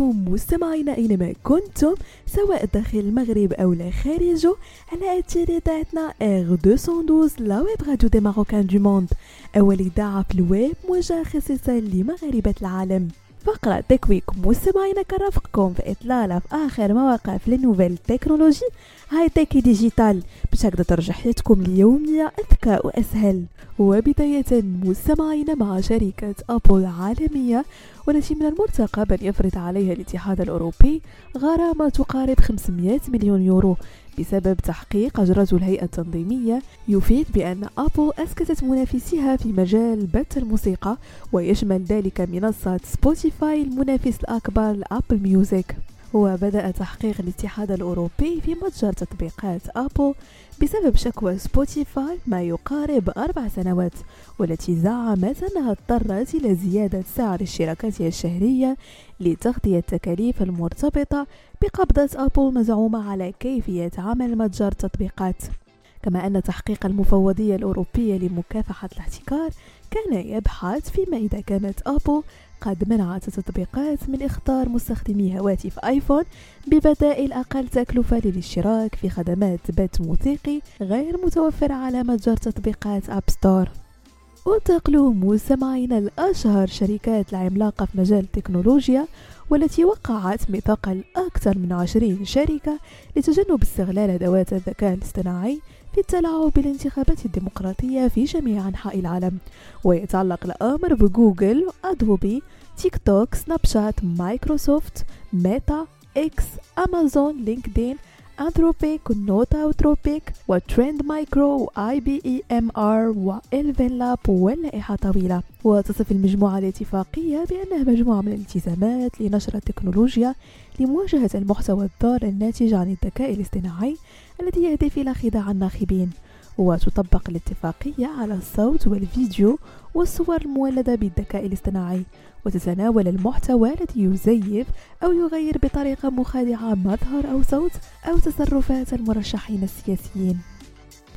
بكم مستمعينا اينما كنتم سواء داخل المغرب لا خارجه على اثير اذاعتنا R 212 la web radio des Marocains du monde أول إذاعة في الويب موجهه خصيصا لمغاربة العالم. فقرة Tech Week مستمعينا كترافقكم في إطلالة في آخر ما وقع في ال nouvelles technologies high-tech digital. باش هكذا ترجع حياتكم اليومية أذكى وأسهل. وبداية مستمعين مع شركة أبل العالمية والتي من المرتقب أن يفرض عليها الاتحاد الأوروبي غرامة تقارب 500 مليون يورو. بسبب تحقيق أجرته الهيئة التنظيمية يفيد بأن أبل أسكتت منافسيها في مجال بث الموسيقى ويشمل ذلك منصة سبوتيفاي المنافس الأكبر لأبل ميوزك وبدأ تحقيق الاتحاد الأوروبي في متجر تطبيقات أبل بسبب شكوى سبوتيفاي ما يقارب أربع سنوات والتي زعمت أنها اضطرت إلى زيادة سعر اشتراكاتها الشهرية لتغطية التكاليف المرتبطة بقبضة أبل مزعومة على كيفية عمل متجر التطبيقات كما أن تحقيق المفوضية الأوروبية لمكافحة الاحتكار كان يبحث فيما إذا كانت أبل قد منعت التطبيقات من إخطار مستخدمي هواتف آيفون ببدائل أقل تكلفة للاشتراك في خدمات بث موسيقي غير متوفرة على متجر تطبيقات App Store وننتقلو مستمعينا لأشهر شركات العملاقة في مجال التكنولوجيا والتي وقعت ميثاقا لأكثر من عشرين شركة لتجنب استغلال أدوات الذكاء الاصطناعي في التلاعب بالانتخابات الديمقراطية في جميع أنحاء العالم. ويتعلق الأمر ب Google Adobe TikTok Snapchat Microsoft Meta X Amazon LinkedIn Anthropic ونوتا وتروبيك و Trend Micro و IBM ARM و ElevenLabs واللائحة طويلة. وتصف المجموعة الاتفاقية بأنها مجموعة من الالتزامات لنشر التكنولوجيا لمواجهة المحتوى الضار الناتج عن الذكاء الاصطناعي الذي يهدف إلى خداع الناخبين. وتطبق الاتفاقية على الصوت والفيديو والصور المولدة بالذكاء الاصطناعي. وتتناول المحتوى الذي يزيف أو يغير بطريقة مخادعة مظهر أو صوت أو تصرفات المرشحين السياسيين.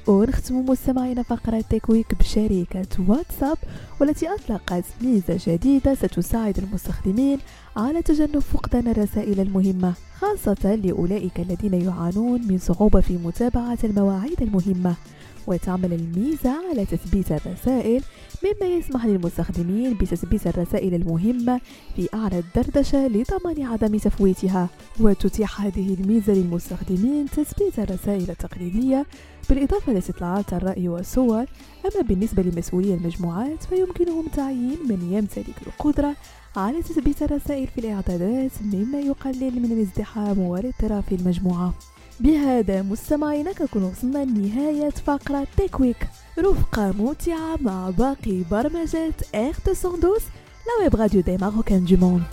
ونختم مستمعينا فقرة تكويك بشركة واتساب والتي أطلقت ميزة جديدة ستساعد المستخدمين على تجنب فقدان الرسائل المهمة خاصة لأولئك الذين يعانون من صعوبة في متابعة المواعيد المهمة. وتعمل الميزة على تثبيت الرسائل مما يسمح للمستخدمين بتثبيت الرسائل المهمة في أعلى الدردشة لضمان عدم تفويتها. وتتيح هذه الميزة للمستخدمين تثبيت الرسائل التقليدية بالإضافة لاستطلاعات الرأي والصور. أما بالنسبة لمسؤولي المجموعات فيمكنهم تعيين من يمتلك القدرة على تثبيت الرسائل في الإعدادات مما يقلل من الازدحام والاضطراب في المجموعة. بهذا مستمعينا كنكون وصلنا لنهاية فقرة Tech Week رفقة ممتعة مع باقي برمجات R 212 la web radio des Marocains du monde